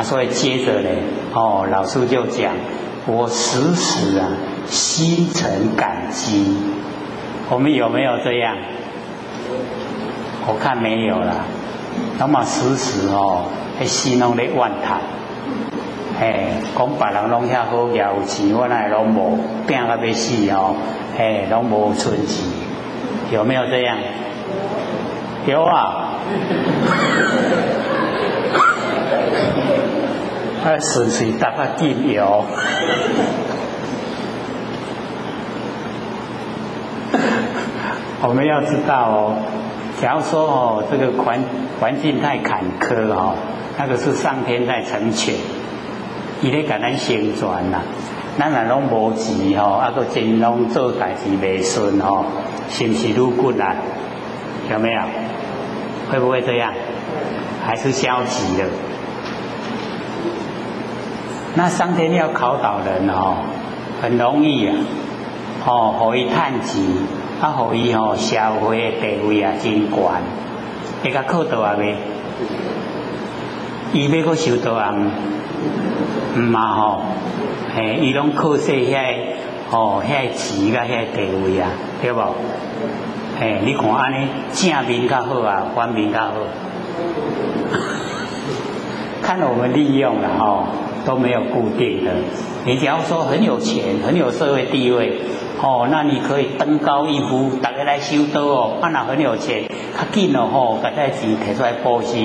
啊，所以接着呢，哦，老师就讲，我时时啊心存感激。我们有没有这样？我看没有了。那么时时哦，还心拢咧怨叹，嘿，讲别人弄遐好，有钱，我那拢无，拼到要死哦，嘿，拢无存钱，有没有这样？有啊。啊，顺水搭个电油。我们要知道哦，假如说哦，这个环环境太坎坷哦，那个是上天在成全，伊咧甲咱宣传呐，咱若拢无钱吼，啊个真拢做代志未顺吼，是不是愈骨啊？有没有？会不会这样？还是消极的？那上天要考导人哦，很容易啊，哦，可以探及，啊，可以哦，社会地位啊真悬，会甲考到啊未？伊要个受到啊？唔嘛吼，嘿，伊拢靠说遐，哦，遐钱甲遐地位啊，对不？嘿，你看安尼正面较好啊，反面较好，看我们利用了吼。都没有固定的。你只要说很有钱、很有社会地位，哦，那你可以登高一呼，大家来修道哦。啊，那很有钱，较紧了吼，把代志提出来布施，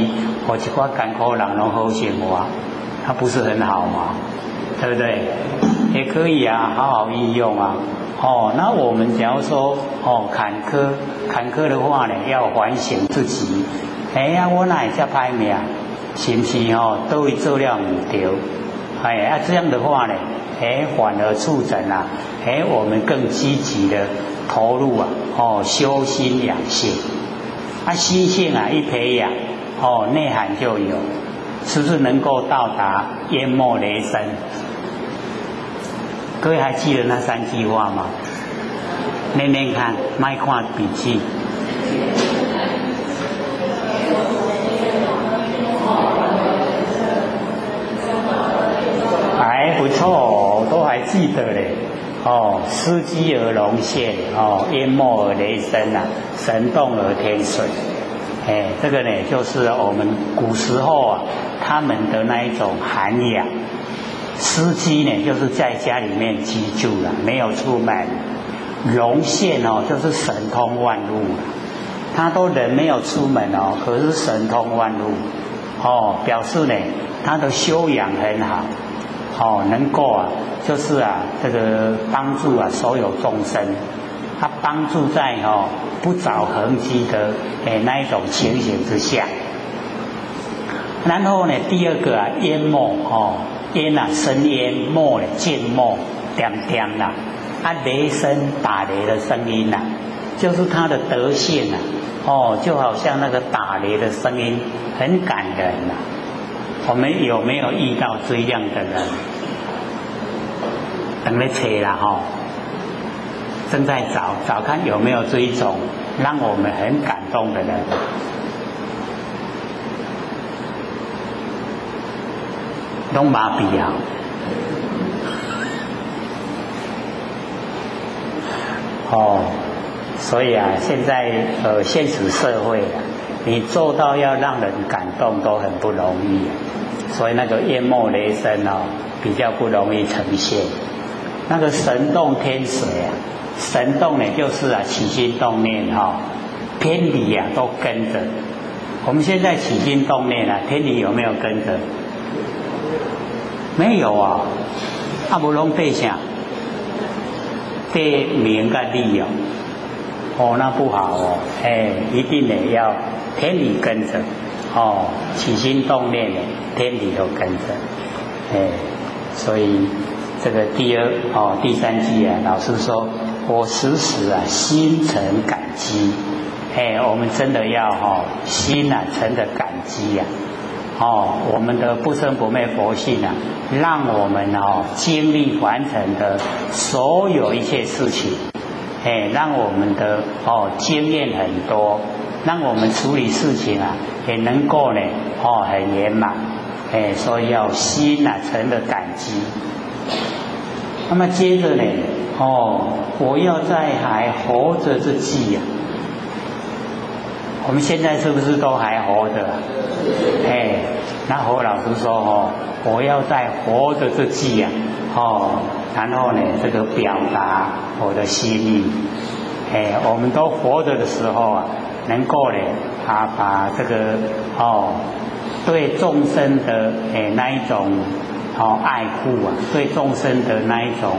或一寡艰苦人拢好生活，他不是很好吗？对不对？也可以啊，好好运用啊。哦，那我们只要说哦坎坷坎坷的话呢，要反省自己。哎呀，我哪会这歹命？是是不是哦？都会做了唔对。哎，啊，这样的话呢，哎，反而促成啊，哎，我们更积极的投入啊，哦，修心养性，啊，心性啊一培养，哦，内涵就有，是不是能够到达淹没雷声？各位还记得那三句话吗？念念看，卖看笔记。不错，都还记得嘞。哦，司机而龙现，哦，淹没而雷声啊，神动而天水。哎，这个呢，就是我们古时候啊，他们的那一种涵养。司机呢，就是在家里面居住了，没有出门。龙现哦，就是神通万路。他都人没有出门哦，可是神通万路。哦，表示呢，他的修养很好。哦，能够啊，就是啊，这个帮助啊，所有众生，他帮助在哦不着痕迹的诶那一种情形之下。然后呢，第二个啊，淹没哦，淹啊深淹，没呢静没，点点呐，啊雷声打雷的声音呐，就是他的德性呐，哦，就好像那个打雷的声音，很感人呐。我们有没有遇到这样的人？等来车了哈，正在找找看有没有这一种让我们很感动的人。东马比啊，哦，所以啊，现在呃，现实社会，你做到要让人感动都很不容易。所以那个淹没雷声哦，比较不容易呈现。那个神动天水啊，神动呢就是啊起心动念哈，天理呀都跟着。我们现在起心动念啊，天理有没有跟着？没有啊，阿不龙对象，对名跟利哦，哦那不好哦，哎一定得要天理跟着。哦，起心动念的天理都跟着，哎，所以这个第二哦第三句啊，老师说我时时啊心存感激，哎，我们真的要哈心啊存的感激呀，哦，我们的不生不灭佛性啊，让我们哦经历完成的所有一切事情，哎，让我们的哦经验很多。让我们处理事情啊，也能够呢，哦，很圆满，哎，所以要心啊，存的感激。那么接着呢，哦，我要在还活着之际呀，我们现在是不是都还活着？哎，那何老师说哦，我要在活着之际呀，哦，然后呢，这个表达我的心意。哎，我们都活着的时候啊，能够呢，啊，把这个哦，对众生的哎那一种哦爱护啊，对众生的那一种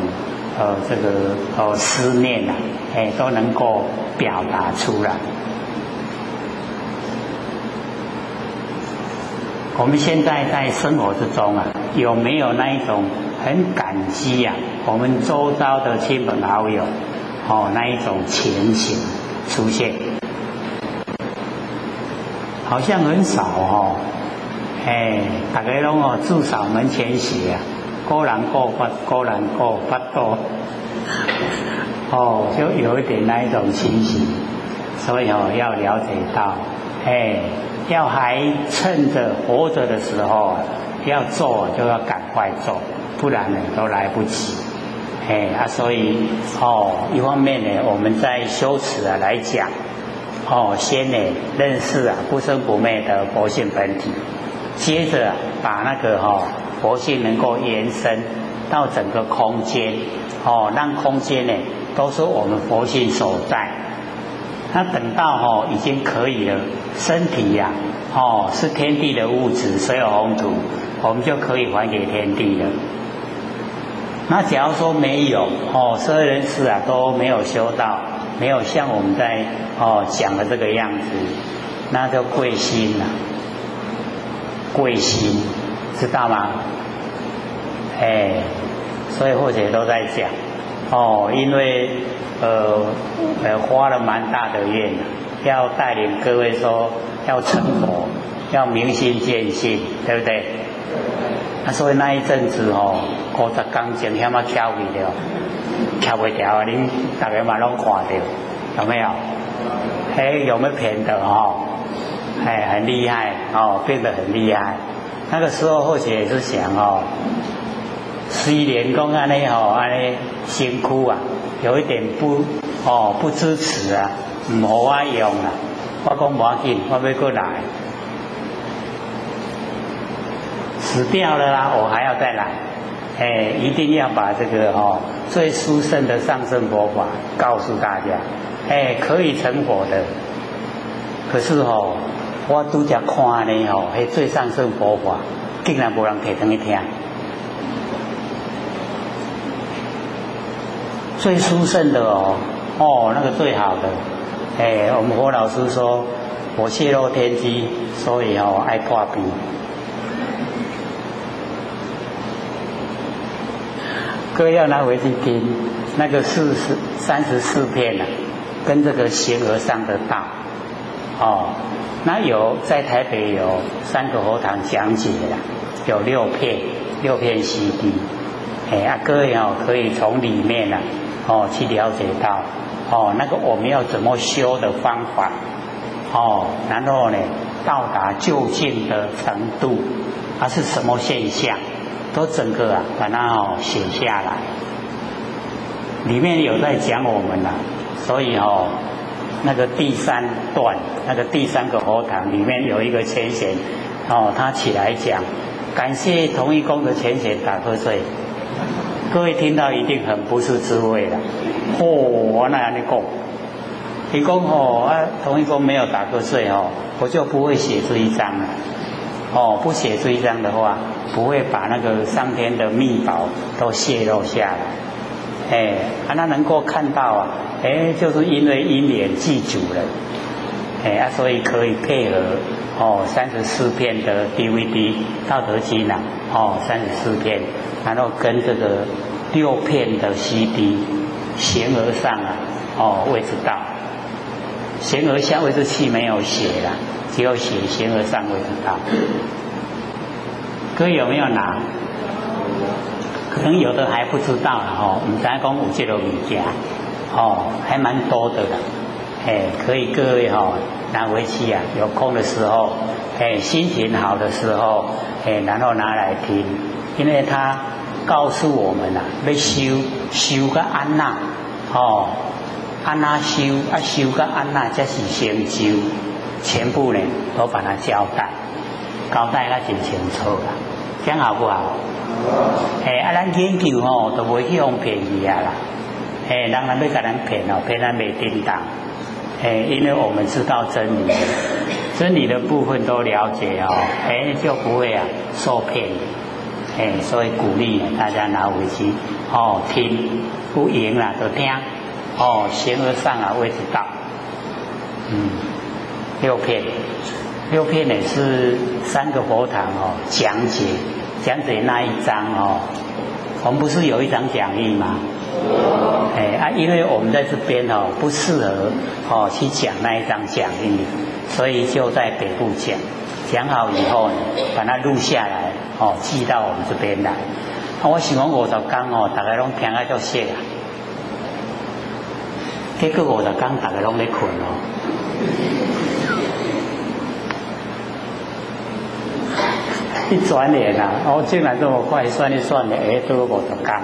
呃这个呃思念啊，哎都能够表达出来。我们现在在生活之中啊，有没有那一种很感激呀？我们周遭的亲朋好友。哦，那一种情形出现，好像很少哦。哎，大家拢哦，至少门前写啊，个人过不个人过不多。哦，就有一点那一种情形，所以哦，要了解到，哎，要还趁着活着的时候，要做就要赶快做，不然呢都来不及。哎啊，所以哦，一方面呢，我们在修持啊来讲，哦，先呢认识啊不生不灭的佛性本体，接着把那个哈佛性能够延伸到整个空间，哦，让空间呢都是我们佛性所在。那等到哦已经可以了，身体呀，哦是天地的物质，所有红土，我们就可以还给天地了。那假如说没有哦，所有人士啊都没有修到，没有像我们在哦讲的这个样子，那叫贵心呐，贵心知道吗？哎，所以或者都在讲哦，因为呃呃花了蛮大的愿，要带领各位说要成佛，要明心见性，对不对？啊，所以那一阵子哦，五十公斤遐么翘不了，翘不掉啊！恁大家嘛拢看到，有没有？哎，有没有骗的哦？哎，很厉害哦，变得很厉害。那个时候或许也是想哦，虽然讲安尼哦，安尼辛苦啊，有一点不哦不支持啊，唔好我用啊，我讲无要紧，我要过来。死掉了啦，我还要再来，哎，一定要把这个哦最殊胜的上圣佛法告诉大家，哎，可以成佛的。可是哦，我都只看呢哦，嘿，最上圣佛法竟然无人提上去听。最殊胜的哦，哦，那个最好的，哎，我们佛老师说，我泄露天机，所以哦爱破冰。各位要拿回去听，那个四十三十四片呢，跟这个形而上的道，哦，那有在台北有三个佛堂讲解的，有六片六片 CD，哎啊，各位哦可以从里面呢，哦去了解到，哦那个我们要怎么修的方法，哦，然后呢到达究竟的程度，它是什么现象？都整个啊，把它哦写下来，里面有在讲我们呐，所以哦，那个第三段那个第三个佛堂里面有一个前贤哦，他起来讲，感谢同一宫的前贤打瞌睡，各位听到一定很不是滋味的，哦，我那样的讲，提供哦啊，同一宫没有打瞌睡哦，我就不会写这一章了。哦，不写这一章的话，不会把那个上天的秘宝都泄露下来。哎，啊，那能够看到啊，哎，就是因为因缘记住了，哎啊，所以可以配合哦三十四片的 DVD《道德经》呐，哦三十四片，然后跟这个六片的 CD，形而上啊，哦位置到，弦而下位置气没有写了。只有写形而上位知道，各位有没有拿？可能有的还不知道了哈。我们三公五这个物件，哦，还蛮多的了。哎，可以各位哈拿回去啊，有空的时候，哎，心情好的时候，哎，然后拿来听，因为他告诉我们呐，要修修个安那，哦，安那修啊修个安那，这是先修，全部呢都把它交代，交代个真清楚啦，这样好不好？哎，啊，咱研究哦，都会去用便宜啊啦，哎，人人要给咱骗哦，骗咱没叮当。哎，因为我们知道真理，真理的部分都了解哦，哎就不会啊受骗，哎，所以鼓励大家拿回去哦听，不赢了就听，哦形而上啊位置到，嗯，六片，六片呢是三个佛堂哦讲解讲解那一章哦，我们不是有一张讲义吗？哎啊，因为我们在这边哦不适合哦去讲那一张讲义，所以就在北部讲。讲好以后呢，把它录下来哦，寄到我们这边来。我喜欢五十刚哦，大概拢听啊就谢啊。结果五十刚大概拢在困哦。一转眼啊，哦，竟然这么快，算一算呢，哎，都五十刚。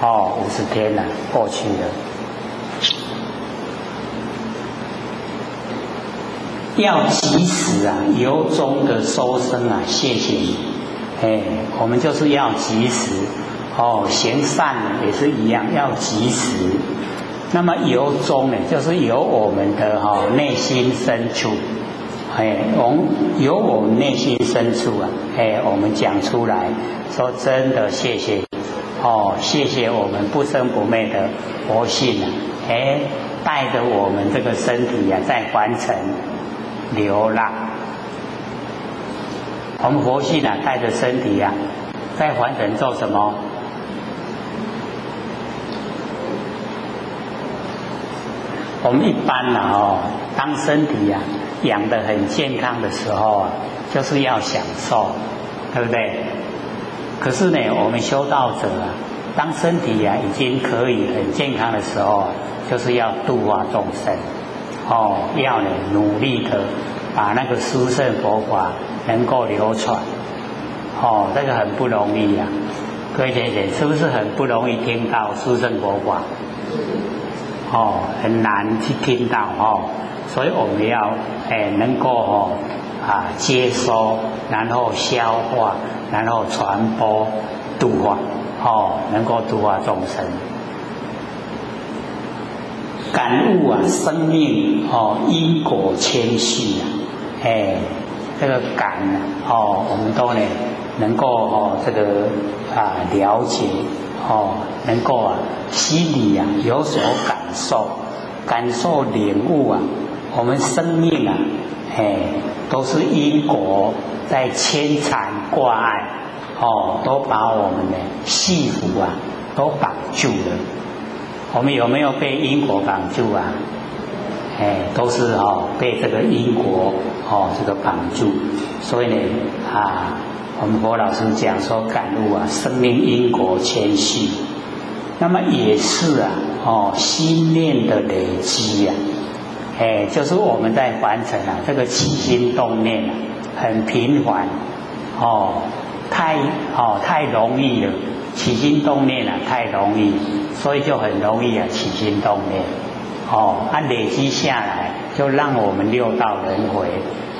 哦，五十天了，过去了。要及时啊，由衷的收声啊，谢谢你。哎，我们就是要及时。哦，行善也是一样，要及时。那么由衷呢，就是由我们的哈内心深处，哎，从由我们内心深处啊，哎，我们讲出来，说真的，谢谢。哦，谢谢我们不生不灭的佛性啊！哎，带着我们这个身体啊，在凡尘流浪。我们佛性啊，带着身体呀，在凡尘做什么？我们一般呢，哦，当身体呀养得很健康的时候啊，就是要享受，对不对？可是呢，我们修道者啊，当身体呀已经可以很健康的时候，就是要度化众生，哦，要呢努力的把那个殊胜佛法能够流传，哦，这个很不容易呀。各位先生，是不是很不容易听到殊胜佛法？哦，很难去听到哦，所以我们要哎能够哦啊接收，然后消化。然后传播度化，哦，能够度化众生，感悟啊，生命哦，因果谦虚啊，哎，这个感哦，我们都呢能够哦，这个啊了解哦，能够啊心里啊有所感受，感受领悟啊，我们生命啊，哎，都是因果。在牵缠挂碍，哦，都把我们的幸福啊，都绑住了。我们有没有被因果绑住啊？哎，都是哦，被这个因果哦，这个绑住。所以呢，啊，我们佛老师讲说感悟啊，生命因果牵系，那么也是啊，哦，心念的累积呀，哎，就是我们在完成啊，这个起心动念啊。很频繁，哦，太哦太容易了，起心动念啊太容易，所以就很容易啊起心动念，哦，它累积下来就让我们六道轮回，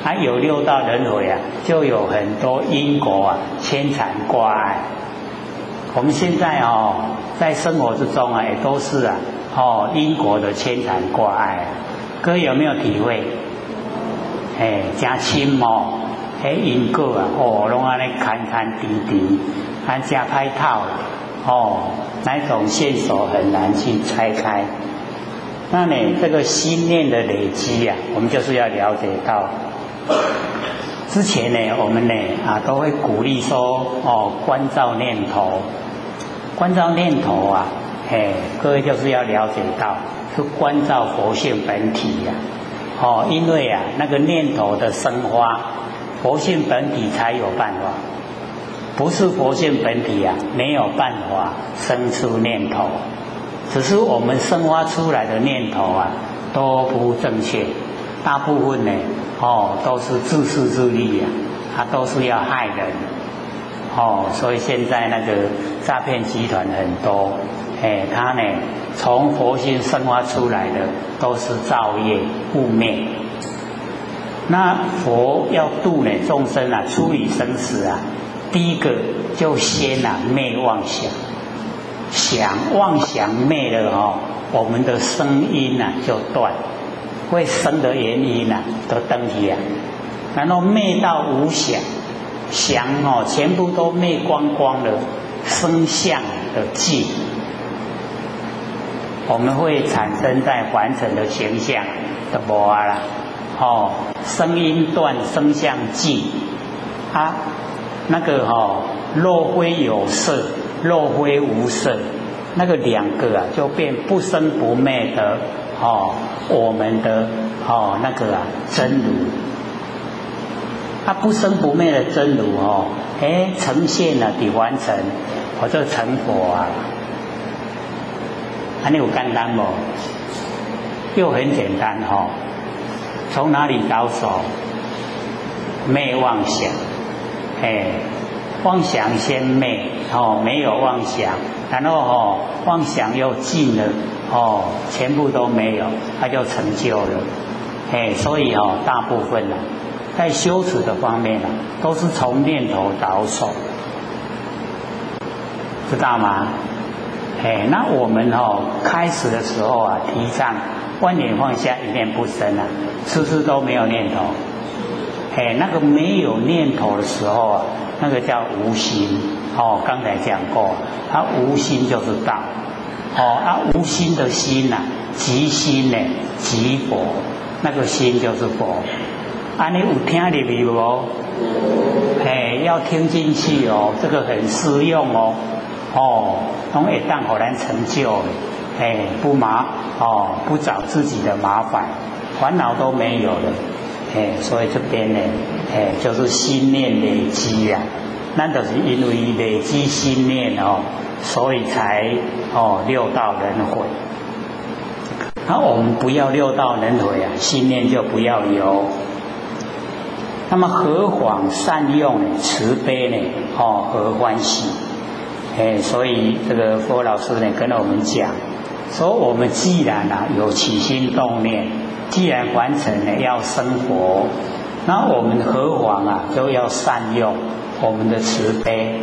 它有六道轮回啊，就有很多因果啊牵缠挂碍。我们现在哦在生活之中啊也都是啊哦因果的牵缠挂碍，各位有没有体会？哎，加亲哦。哎，因果啊，哦，拢安尼坎坎滴滴，安加拍套，哦，那种线索很难去拆开。那呢，这个心念的累积呀，我们就是要了解到。之前呢，我们呢啊都会鼓励说，哦，关照念头，关照念头啊，嘿，各位就是要了解到，是关照佛性本体呀，哦，因为啊，那个念头的生花。佛性本体才有办法，不是佛性本体啊，没有办法生出念头。只是我们生发出来的念头啊，都不正确，大部分呢，哦，都是自私自利呀，他都是要害人，哦，所以现在那个诈骗集团很多，哎，他呢，从佛心生发出来的都是造业污蔑。那佛要度呢众生啊，处理生死啊，第一个就先啊灭妄想，想妄想灭了哦。我们的声音呐就断，会生的原因呐都登起啊，然后灭到无想，想哦全部都灭光光了，声相的寂，我们会产生在凡尘的形象的无啊啦，哦声音断，声相寂，啊那个哦若非有色，若非无色。那个两个啊，就变不生不灭的哦，我们的哦那个啊真如，它不生不灭的真如哦，哎呈现了的完成，我就成佛啊，还有简单不？又很简单哈，从哪里着手？灭妄想，哎，妄想先灭哦，没有妄想。然后哦，妄想又尽了哦，全部都没有，他就成就了。哎，所以哦，大部分呢，在修持的方面呢，都是从念头着手，知道吗？哎，那我们哦，开始的时候啊，提倡万念放下，一念不生啊，次次都没有念头。哎，那个没有念头的时候啊，那个叫无心。哦，刚才讲过，他无心就是道。哦，啊无心的心呐，即心呢，即佛，那个心就是佛。啊，你有听入去无？哎，要听进去哦，这个很适用哦。哦，从一旦好难成就，哎，不麻哦，不找自己的麻烦，烦恼都没有了。哎，所以这边呢，哎，就是心念累积呀。那都是因为累积心念哦，所以才哦六道轮回。那我们不要六道轮回啊，心念就不要有。那么何妨善用慈悲呢？哦，何欢喜？哎，所以这个佛老师呢跟我们讲，说我们既然啊有起心动念，既然完成了要生活，那我们何妨啊就要善用。我们的慈悲，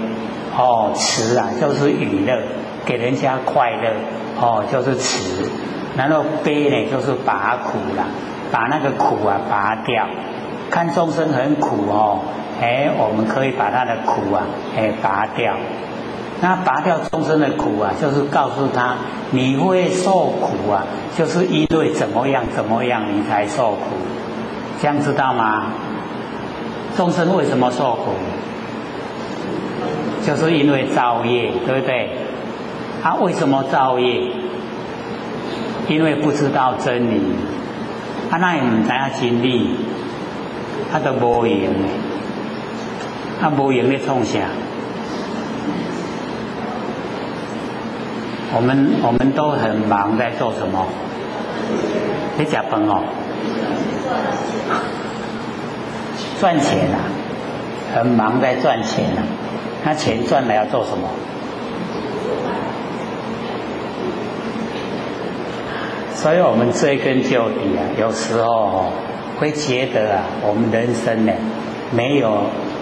哦，慈啊，就是娱乐，给人家快乐，哦，就是慈。然后悲呢，就是拔苦了，把那个苦啊拔掉。看众生很苦哦，哎，我们可以把他的苦啊，哎，拔掉。那拔掉众生的苦啊，就是告诉他，你会受苦啊，就是因为怎么样怎么样，你才受苦。这样知道吗？众生为什么受苦？就是因为造业，对不对？他为什么造业？因为不知道真理，他那也唔知下经历，他都无用的，他无用的创啥？我们我们都很忙，在做什么？你假笨哦，赚钱啊，很忙在赚钱啊。那钱赚了要做什么？所以我们追根究底啊，有时候会觉得啊，我们人生呢没有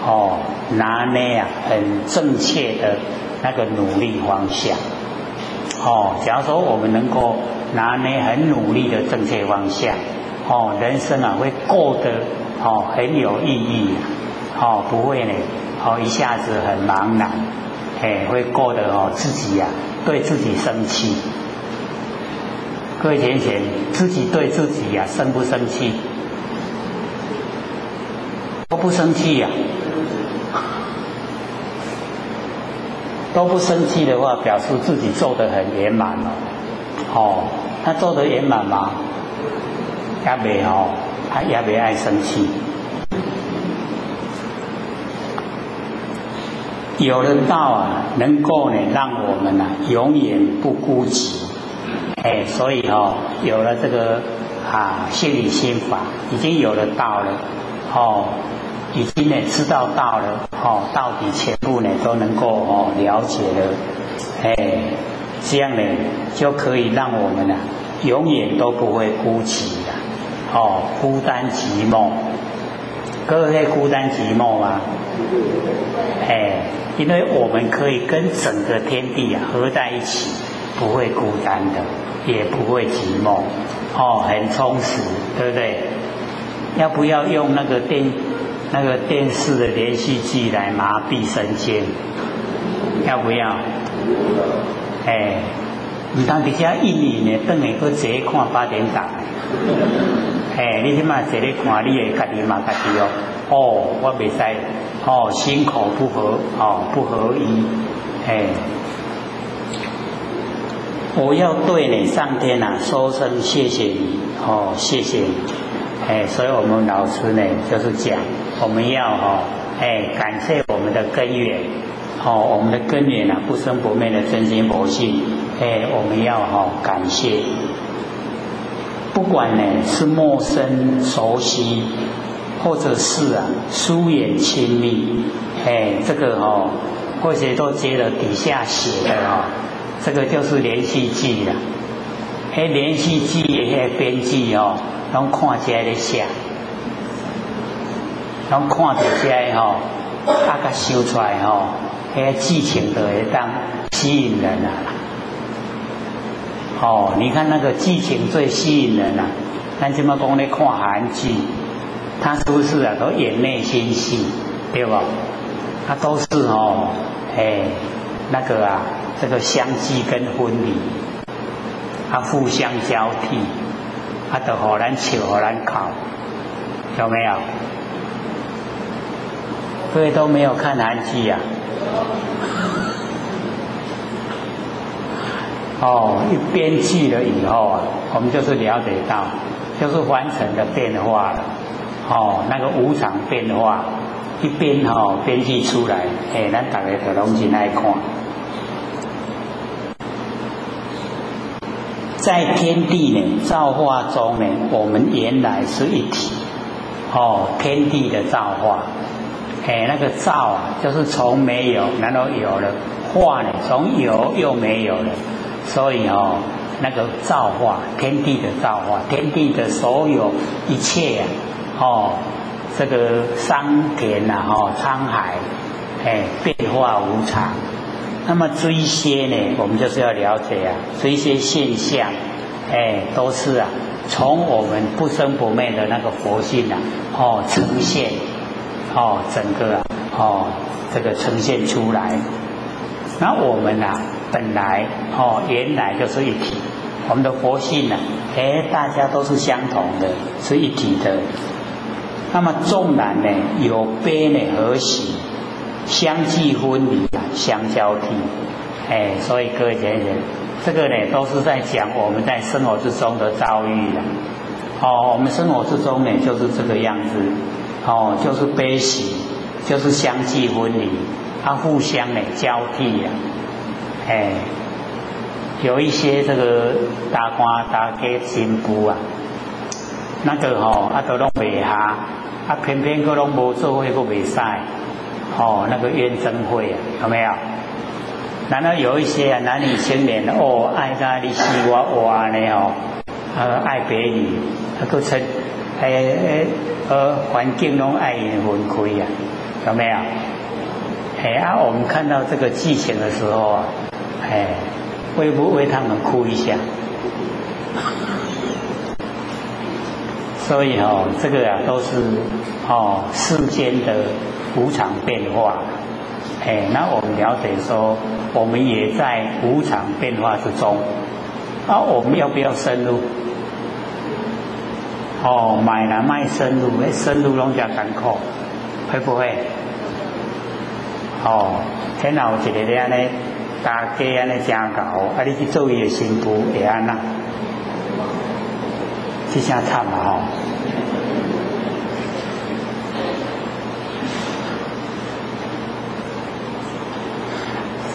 哦拿捏啊很正确的那个努力方向。哦，假如说我们能够拿捏很努力的正确方向，哦，人生啊会过得哦很有意义，哦不会呢。哦，一下子很茫然，哎，会过得哦自己呀，对自己生气。各位浅浅，自己对自己呀生不生气？都不生气呀，都不生气的话，表示自己做的很圆满了。哦，他做的圆满吗？也没哦，他也没爱生气。有了道啊，能够呢让我们呢永远不孤寂，哎，所以哦，有了这个啊心理心法，已经有了道了，哦，已经呢知道到了，哦，到底全部呢都能够哦了解了，哎，这样呢就可以让我们呢永远都不会孤寂了，哦，孤单寂寞。各位孤单寂寞吗？哎，因为我们可以跟整个天地啊合在一起，不会孤单的，也不会寂寞，哦，很充实，对不对？要不要用那个电那个电视的连续剧来麻痹神经？要不要？哎，你当底下一年呢，等下个直接看八点档。哎，你起码坐咧看，你的家己嘛家己哦。哦，我未使哦，心口不合哦，不合一。哎，我要对你上天呐说声谢谢你哦，谢谢你。哎，所以我们老师呢就是讲，我们要哦，哎，感谢我们的根源哦，我们的根源呐不生不灭的真心佛性。哎，我们要哈感谢。不管呢是陌生熟悉，或者是啊疏远亲密，哎，这个哦，或者都接了底下写的哦，这个就是连续剧了。迄，连续剧也编剧哦，拢看起来的像，拢看着起来哦，大概修出来哦，哎，剧情都会当吸引人啊。哦，你看那个剧情最吸引人啊！咱这么讲咧看韩剧，他是不是啊？都演内心戏，对吧？他都是哦，哎，那个啊，这个相继跟婚礼，他互相交替，他都好难求，好难考，有没有？各位都没有看韩剧啊？哦，一编剧了以后啊，我们就是了解到，就是完成的变化了。哦，那个无常变化，一边哦编剧出来，哎，咱大家就拢进来看。在天地呢造化中呢，我们原来是一体。哦，天地的造化，哎，那个造啊，就是从没有然后有了，化呢从有又没有了。所以哦，那个造化，天地的造化，天地的所有一切啊，哦，这个桑田呐，哦，沧海，哎，变化无常。那么这一些呢，我们就是要了解啊，这一些现象，哎，都是啊，从我们不生不灭的那个佛性啊，哦，呈现，哦，整个啊，哦，这个呈现出来。那我们啊。本来哦，原来就是一体，我们的佛性呢，哎，大家都是相同的，是一体的。那么纵然呢有悲呢和喜，相继分离啊，相交替，哎，所以各位先生，这个呢都是在讲我们在生活之中的遭遇的。哦，我们生活之中呢就是这个样子，哦，就是悲喜，就是相继分离，它互相呢交替呀。哎，有一些这个大官大家进步啊，那个吼啊都拢未下，啊偏偏个拢无做会个未使，哦那个冤憎会啊有没有？难道有一些啊男女青年哦爱他你死我活呢哦，呃爱别离，啊个称哎哎呃环境拢爱分开啊，有没有？哎啊我们看到这个剧情的时候啊。哎，会不会他们哭一下？所以哦，这个啊都是哦世间的无常变化。哎，那我们了解说，我们也在无常变化之中。啊，我们要不要深入？哦，买来卖深入，深入拢加艰苦，会不会？哦，天哪，一个这样呢？大家安尼真搞，啊！你去做伊的新妇会安那？这下惨了吼！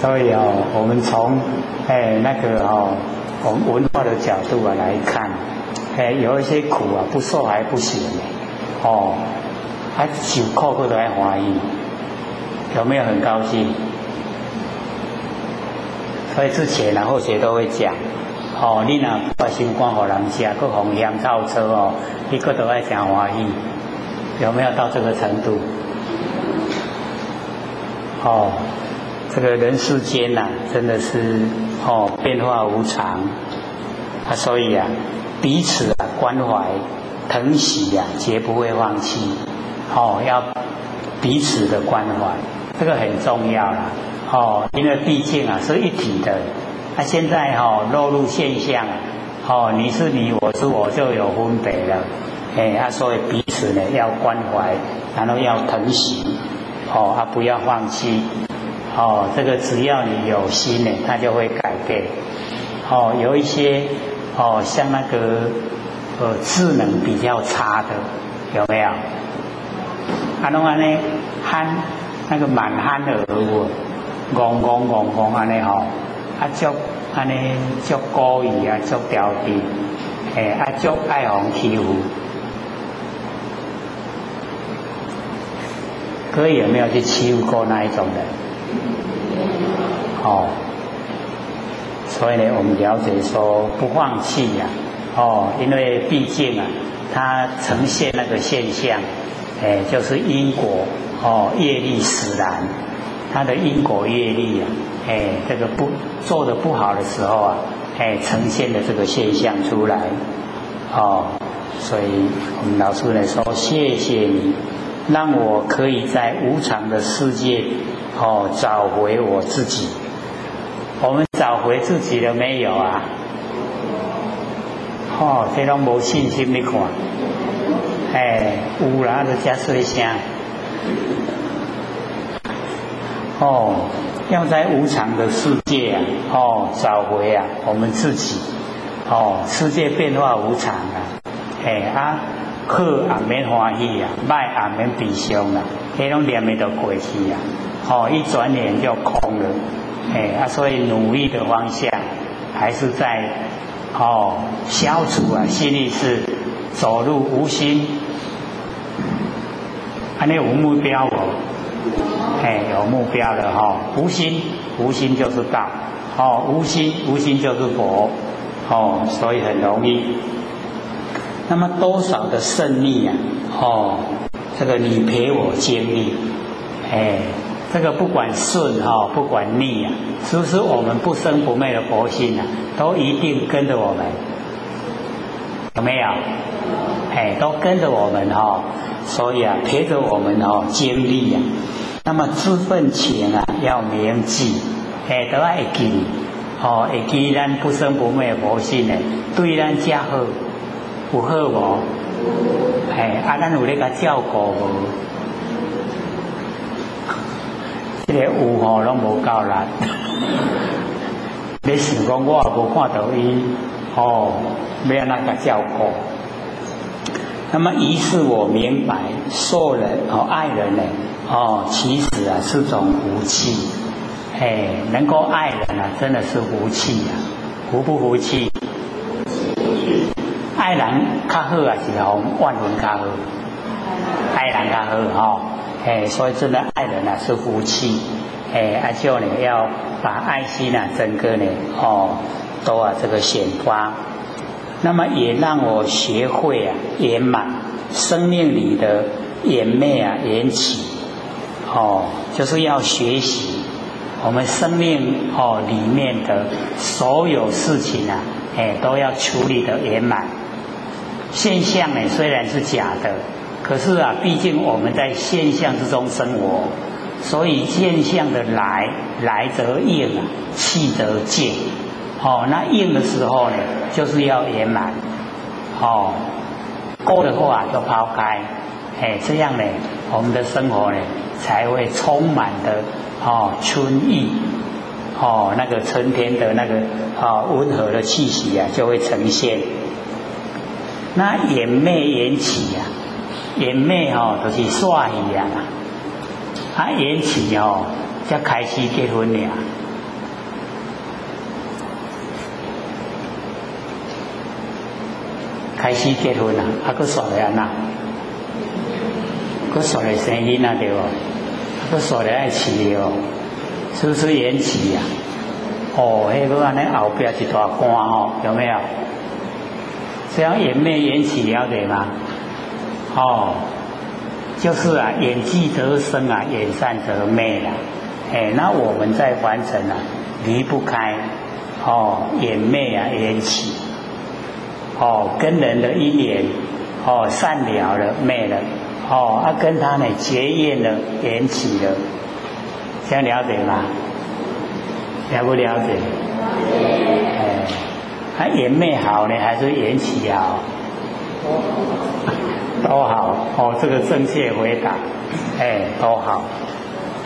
所以哦，我们从哎那个哦，我们文化的角度啊来看，哎，有一些苦啊，不受还不行，哦，还受苦过都还欢喜，有没有很高兴？所以之前然后学都会讲，哦，你若把心肝给人吃，个红香造车哦，一个都爱讲欢喜，有没有到这个程度？哦，这个人世间呐，真的是哦变化无常，啊，所以啊，彼此啊关怀、疼惜呀，绝不会放弃，哦，要彼此的关怀，这个很重要啦，哦，因为毕竟啊是一体的，那现在哈落入现象，哦，你是你，我是我，就有分别了，哎，啊，所以彼此呢要关怀，然后要疼惜。哦，啊，不要放弃，哦，这个只要你有心呢，它就会改变。哦，有一些哦，像那个呃智能比较差的，有没有？啊，弄安呢憨，那个满憨的耳物，戆戆戆戆安尼吼，啊，足安尼足故意啊，足调皮，诶，啊，足爱互欺负。哥有没有去欺负过那一种人？哦，所以呢，我们了解说不放弃呀，哦，因为毕竟啊，它呈现那个现象，哎，就是因果哦，业力使然，它的因果业力啊，哎，这个不做的不好的时候啊，哎，呈现的这个现象出来，哦，所以我们老师呢说，谢谢你。让我可以在无常的世界，哦，找回我自己。我们找回自己了没有啊？哦，这种没信心的看，哎，有啦，就加说一下。哦，要在无常的世界啊，哦，找回啊，我们自己。哦，世界变化无常啊，哎啊。好也免欢喜啊，歹也免悲伤啊，迄种念咪都过去啊，哦，一转眼就空了，哎啊，所以努力的方向还是在哦消除啊，心里是走入无心，啊，你有目标哦，哎，有目标的哈，无心无心就是道，哦，无心无心就是佛，哦，所以很容易。那么多少的胜利呀？哦，这个你陪我经历，哎，这个不管顺哈，不管逆啊，是不是我们不生不灭的佛性啊，都一定跟着我们，有没有？哎，都跟着我们哈，所以啊，陪着我们哦经历啊。那么这份情啊，要铭记，哎，都爱记，哦，会记咱不生不灭佛性呢，对咱家好。有好无？哎，啊，咱有那个照顾无？这个有吼拢无够力。你想讲我也无看到伊，哦，没有那个效果？那么于是我明白，受人哦，爱人呢，哦，其实啊是种福气。哎，能够爱人啊，真的是福气啊，福不福气？爱人较好啊，是好万人较好，爱人较好哈，哎，所以真的爱人啊是福气，哎，而且呢要把爱心啊整个呢哦都啊这个显发，那么也让我学会啊圆满生命里的眼昧啊缘起，哦，就是要学习我们生命哦里面的所有事情啊，哎都要处理的圆满。现象呢虽然是假的，可是啊，毕竟我们在现象之中生活，所以现象的来来则应啊，去则见。哦，那应的时候呢，就是要圆满。哦，过的话就抛开。哎，这样呢，我们的生活呢才会充满的哦春意。哦，那个春天的那个哦温和的气息啊，就会呈现。那眼媚缘起呀，眼媚吼就是耍一样啊，啊缘起哦才开始结婚了。开始结婚啦，啊，佫耍咧安那，佫耍咧生囡啊对无？佫耍咧爱饲哦，是不是延期呀？哦，迄个安尼后边一大关哦，有没有？这样延灭延期了解吗？哦，就是啊，演技则生啊，演善则灭啦。哎，那我们在凡尘啊，离不开哦，演灭啊，延期。哦，跟人的姻缘哦，善了了，灭了。哦，啊，跟他呢结怨了，延期了。这样了解吗？了不了解？哎，还延灭好呢，还是延期好？都好。哦，这个正确回答，哎，都好。